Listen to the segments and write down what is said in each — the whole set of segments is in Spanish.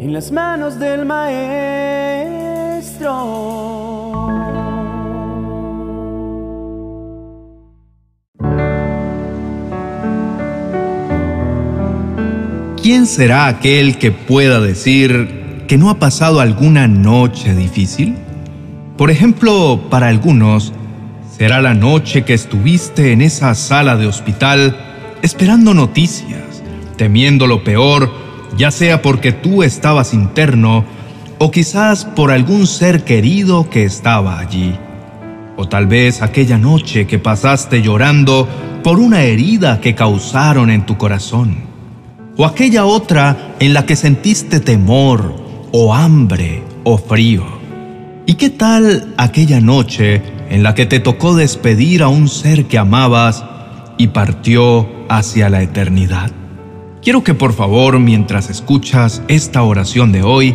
en las manos del maestro. ¿Quién será aquel que pueda decir que no ha pasado alguna noche difícil? Por ejemplo, para algunos, será la noche que estuviste en esa sala de hospital esperando noticias, temiendo lo peor, ya sea porque tú estabas interno o quizás por algún ser querido que estaba allí. O tal vez aquella noche que pasaste llorando por una herida que causaron en tu corazón o aquella otra en la que sentiste temor o hambre o frío. ¿Y qué tal aquella noche en la que te tocó despedir a un ser que amabas y partió hacia la eternidad? Quiero que por favor, mientras escuchas esta oración de hoy,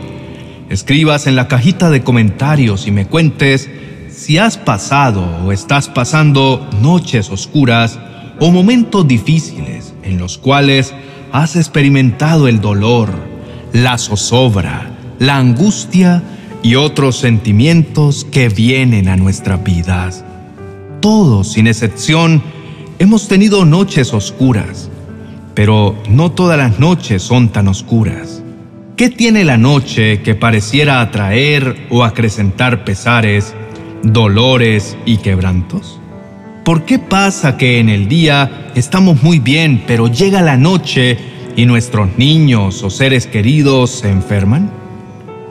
escribas en la cajita de comentarios y me cuentes si has pasado o estás pasando noches oscuras o momentos difíciles en los cuales has experimentado el dolor, la zozobra, la angustia y otros sentimientos que vienen a nuestras vidas. Todos, sin excepción, hemos tenido noches oscuras, pero no todas las noches son tan oscuras. ¿Qué tiene la noche que pareciera atraer o acrecentar pesares, dolores y quebrantos? ¿Por qué pasa que en el día estamos muy bien, pero llega la noche y nuestros niños o seres queridos se enferman?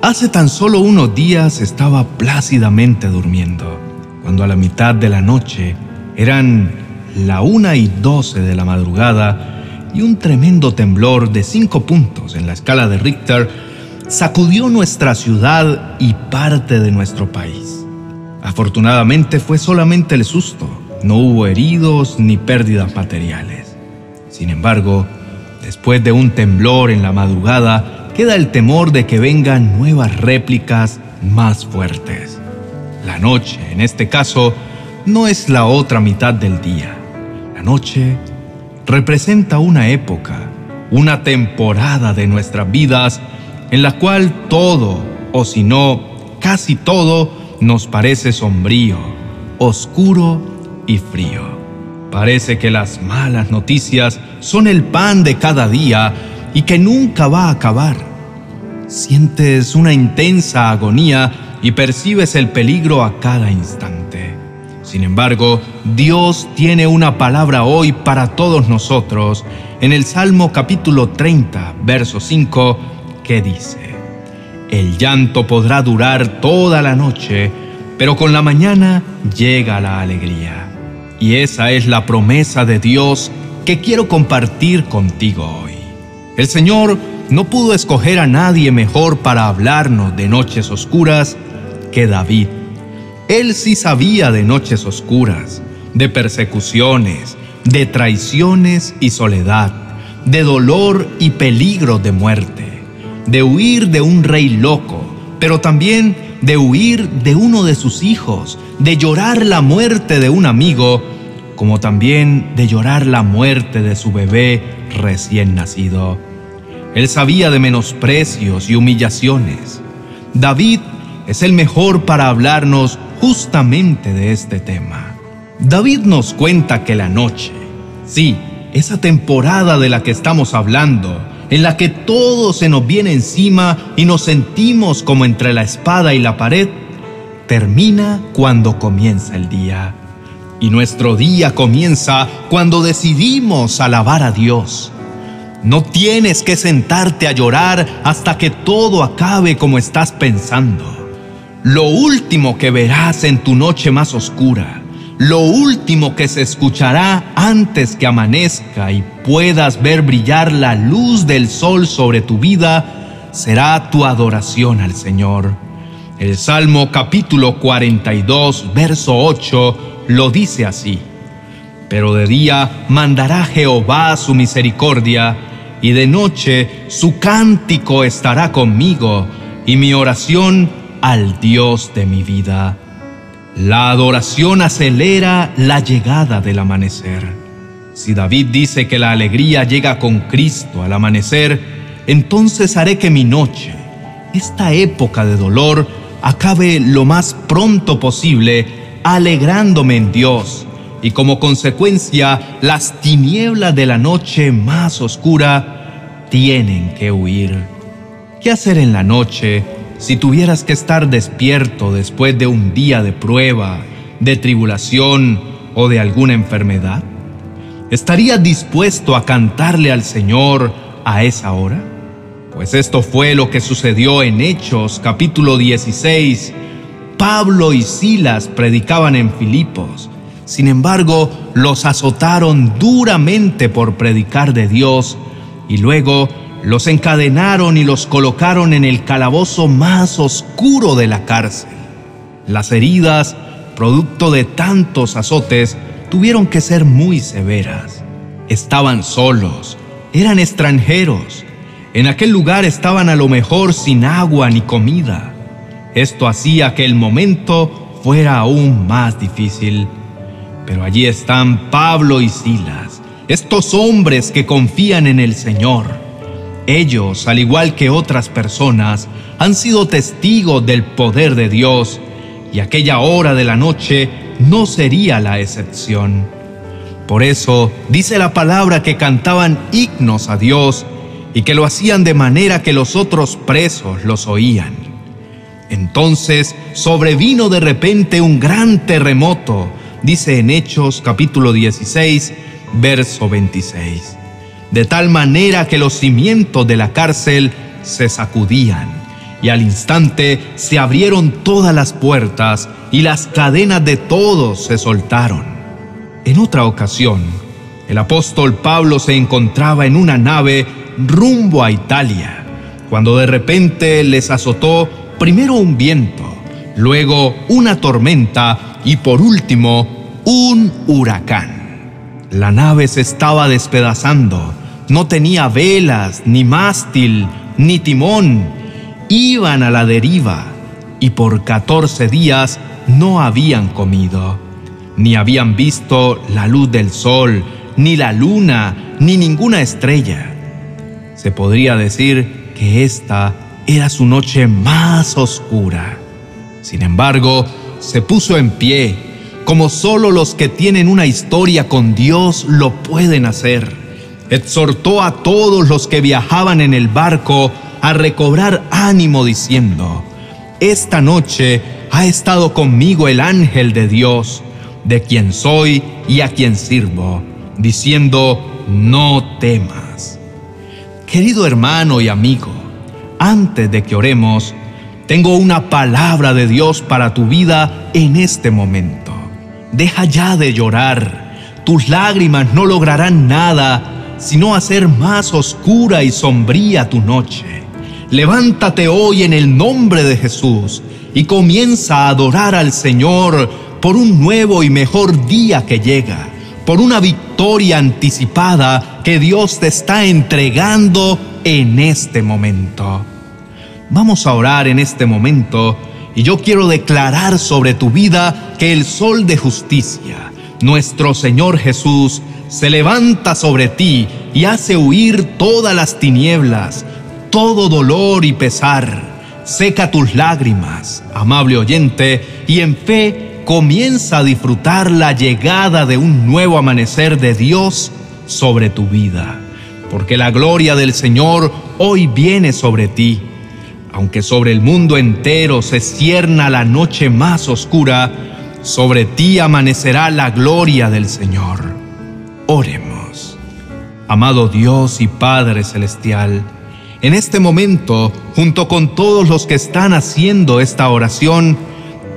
Hace tan solo unos días estaba plácidamente durmiendo, cuando a la mitad de la noche eran la una y doce de la madrugada y un tremendo temblor de cinco puntos en la escala de Richter sacudió nuestra ciudad y parte de nuestro país. Afortunadamente fue solamente el susto no hubo heridos ni pérdidas materiales. Sin embargo, después de un temblor en la madrugada, queda el temor de que vengan nuevas réplicas más fuertes. La noche, en este caso, no es la otra mitad del día. La noche representa una época, una temporada de nuestras vidas en la cual todo, o si no, casi todo, nos parece sombrío, oscuro y frío. Parece que las malas noticias son el pan de cada día y que nunca va a acabar. Sientes una intensa agonía y percibes el peligro a cada instante. Sin embargo, Dios tiene una palabra hoy para todos nosotros en el Salmo capítulo 30, verso 5, que dice, El llanto podrá durar toda la noche, pero con la mañana llega la alegría. Y esa es la promesa de Dios que quiero compartir contigo hoy. El Señor no pudo escoger a nadie mejor para hablarnos de noches oscuras que David. Él sí sabía de noches oscuras, de persecuciones, de traiciones y soledad, de dolor y peligro de muerte, de huir de un rey loco, pero también de huir de uno de sus hijos, de llorar la muerte de un amigo, como también de llorar la muerte de su bebé recién nacido. Él sabía de menosprecios y humillaciones. David es el mejor para hablarnos justamente de este tema. David nos cuenta que la noche, sí, esa temporada de la que estamos hablando, en la que todo se nos viene encima y nos sentimos como entre la espada y la pared, termina cuando comienza el día. Y nuestro día comienza cuando decidimos alabar a Dios. No tienes que sentarte a llorar hasta que todo acabe como estás pensando. Lo último que verás en tu noche más oscura, lo último que se escuchará antes que amanezca y puedas ver brillar la luz del sol sobre tu vida, será tu adoración al Señor. El Salmo capítulo 42, verso 8 lo dice así. Pero de día mandará Jehová su misericordia, y de noche su cántico estará conmigo, y mi oración al Dios de mi vida. La adoración acelera la llegada del amanecer. Si David dice que la alegría llega con Cristo al amanecer, entonces haré que mi noche, esta época de dolor acabe lo más pronto posible alegrándome en Dios y como consecuencia las tinieblas de la noche más oscura tienen que huir. ¿Qué hacer en la noche si tuvieras que estar despierto después de un día de prueba, de tribulación o de alguna enfermedad? ¿Estarías dispuesto a cantarle al Señor a esa hora? Pues esto fue lo que sucedió en Hechos capítulo 16. Pablo y Silas predicaban en Filipos. Sin embargo, los azotaron duramente por predicar de Dios y luego los encadenaron y los colocaron en el calabozo más oscuro de la cárcel. Las heridas, producto de tantos azotes, tuvieron que ser muy severas. Estaban solos, eran extranjeros, en aquel lugar estaban a lo mejor sin agua ni comida. Esto hacía que el momento fuera aún más difícil. Pero allí están Pablo y Silas, estos hombres que confían en el Señor. Ellos, al igual que otras personas, han sido testigos del poder de Dios y aquella hora de la noche no sería la excepción. Por eso dice la palabra que cantaban himnos a Dios y que lo hacían de manera que los otros presos los oían. Entonces sobrevino de repente un gran terremoto, dice en Hechos capítulo 16, verso 26, de tal manera que los cimientos de la cárcel se sacudían y al instante se abrieron todas las puertas y las cadenas de todos se soltaron. En otra ocasión, el apóstol Pablo se encontraba en una nave rumbo a Italia, cuando de repente les azotó primero un viento, luego una tormenta y por último un huracán. La nave se estaba despedazando, no tenía velas, ni mástil, ni timón, iban a la deriva y por 14 días no habían comido, ni habían visto la luz del sol, ni la luna, ni ninguna estrella. Se podría decir que esta era su noche más oscura. Sin embargo, se puso en pie, como solo los que tienen una historia con Dios lo pueden hacer. Exhortó a todos los que viajaban en el barco a recobrar ánimo diciendo, Esta noche ha estado conmigo el ángel de Dios, de quien soy y a quien sirvo, diciendo, no temas. Querido hermano y amigo, antes de que oremos, tengo una palabra de Dios para tu vida en este momento. Deja ya de llorar. Tus lágrimas no lograrán nada, sino hacer más oscura y sombría tu noche. Levántate hoy en el nombre de Jesús y comienza a adorar al Señor por un nuevo y mejor día que llega por una victoria anticipada que Dios te está entregando en este momento. Vamos a orar en este momento y yo quiero declarar sobre tu vida que el sol de justicia, nuestro Señor Jesús, se levanta sobre ti y hace huir todas las tinieblas, todo dolor y pesar. Seca tus lágrimas, amable oyente, y en fe comienza a disfrutar la llegada de un nuevo amanecer de Dios sobre tu vida, porque la gloria del Señor hoy viene sobre ti. Aunque sobre el mundo entero se cierna la noche más oscura, sobre ti amanecerá la gloria del Señor. Oremos. Amado Dios y Padre Celestial, en este momento, junto con todos los que están haciendo esta oración,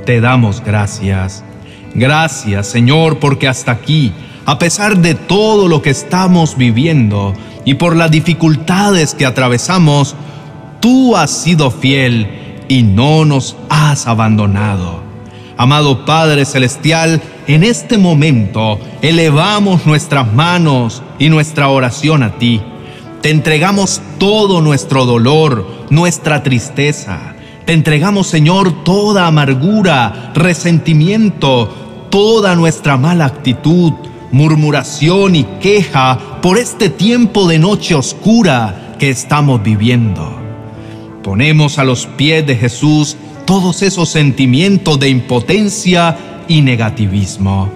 te damos gracias. Gracias, Señor, porque hasta aquí, a pesar de todo lo que estamos viviendo y por las dificultades que atravesamos, tú has sido fiel y no nos has abandonado. Amado Padre Celestial, en este momento elevamos nuestras manos y nuestra oración a ti. Te entregamos todo nuestro dolor, nuestra tristeza, te entregamos, Señor, toda amargura, resentimiento, toda nuestra mala actitud, murmuración y queja por este tiempo de noche oscura que estamos viviendo. Ponemos a los pies de Jesús todos esos sentimientos de impotencia y negativismo.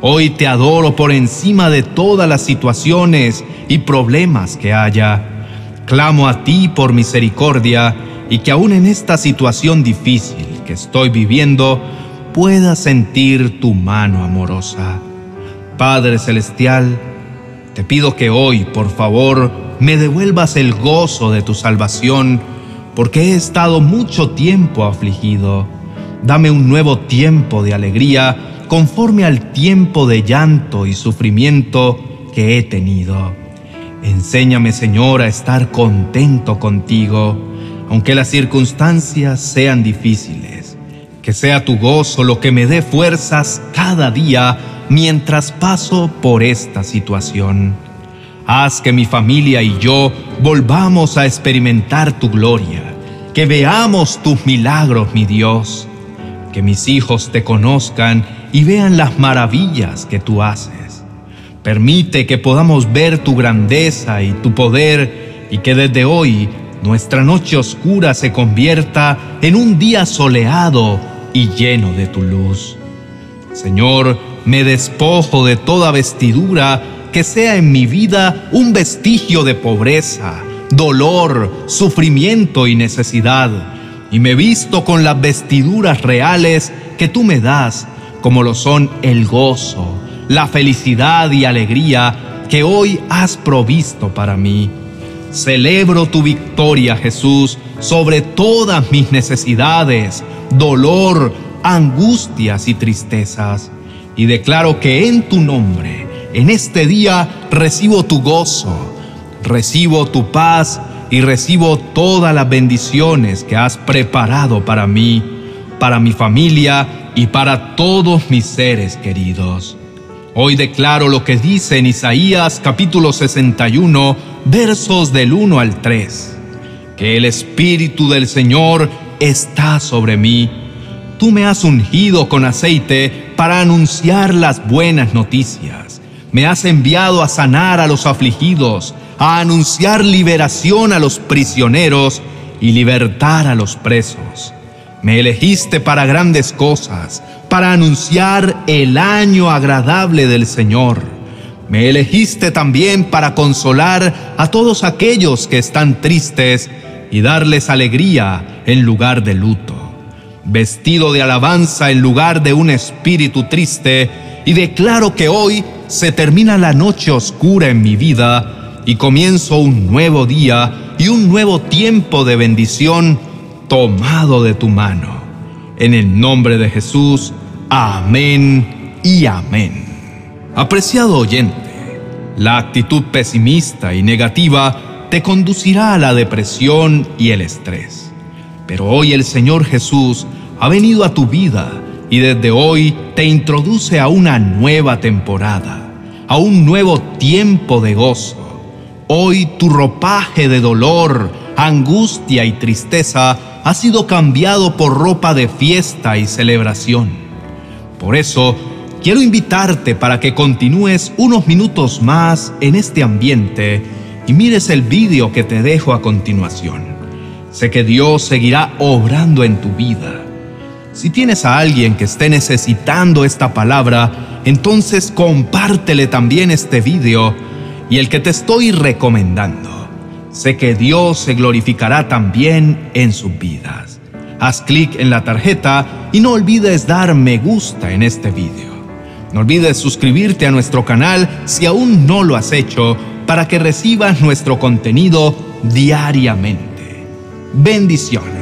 Hoy te adoro por encima de todas las situaciones y problemas que haya. Clamo a ti por misericordia y que aún en esta situación difícil que estoy viviendo pueda sentir tu mano amorosa. Padre Celestial, te pido que hoy, por favor, me devuelvas el gozo de tu salvación, porque he estado mucho tiempo afligido. Dame un nuevo tiempo de alegría conforme al tiempo de llanto y sufrimiento que he tenido. Enséñame, Señor, a estar contento contigo, aunque las circunstancias sean difíciles. Que sea tu gozo lo que me dé fuerzas cada día mientras paso por esta situación. Haz que mi familia y yo volvamos a experimentar tu gloria, que veamos tus milagros, mi Dios, que mis hijos te conozcan y vean las maravillas que tú haces. Permite que podamos ver tu grandeza y tu poder y que desde hoy nuestra noche oscura se convierta en un día soleado y lleno de tu luz. Señor, me despojo de toda vestidura que sea en mi vida un vestigio de pobreza, dolor, sufrimiento y necesidad, y me visto con las vestiduras reales que tú me das, como lo son el gozo, la felicidad y alegría que hoy has provisto para mí. Celebro tu victoria, Jesús, sobre todas mis necesidades, dolor, angustias y tristezas y declaro que en tu nombre, en este día, recibo tu gozo, recibo tu paz y recibo todas las bendiciones que has preparado para mí, para mi familia y para todos mis seres queridos. Hoy declaro lo que dice en Isaías capítulo 61, versos del 1 al 3, que el Espíritu del Señor está sobre mí Tú me has ungido con aceite para anunciar las buenas noticias. Me has enviado a sanar a los afligidos, a anunciar liberación a los prisioneros y libertar a los presos. Me elegiste para grandes cosas, para anunciar el año agradable del Señor. Me elegiste también para consolar a todos aquellos que están tristes y darles alegría en lugar de luto vestido de alabanza en lugar de un espíritu triste, y declaro que hoy se termina la noche oscura en mi vida y comienzo un nuevo día y un nuevo tiempo de bendición tomado de tu mano. En el nombre de Jesús, amén y amén. Apreciado oyente, la actitud pesimista y negativa te conducirá a la depresión y el estrés. Pero hoy el Señor Jesús ha venido a tu vida y desde hoy te introduce a una nueva temporada, a un nuevo tiempo de gozo. Hoy tu ropaje de dolor, angustia y tristeza ha sido cambiado por ropa de fiesta y celebración. Por eso, quiero invitarte para que continúes unos minutos más en este ambiente y mires el vídeo que te dejo a continuación. Sé que Dios seguirá obrando en tu vida si tienes a alguien que esté necesitando esta palabra, entonces compártele también este video y el que te estoy recomendando. Sé que Dios se glorificará también en sus vidas. Haz clic en la tarjeta y no olvides dar me gusta en este video. No olvides suscribirte a nuestro canal si aún no lo has hecho para que recibas nuestro contenido diariamente. Bendiciones.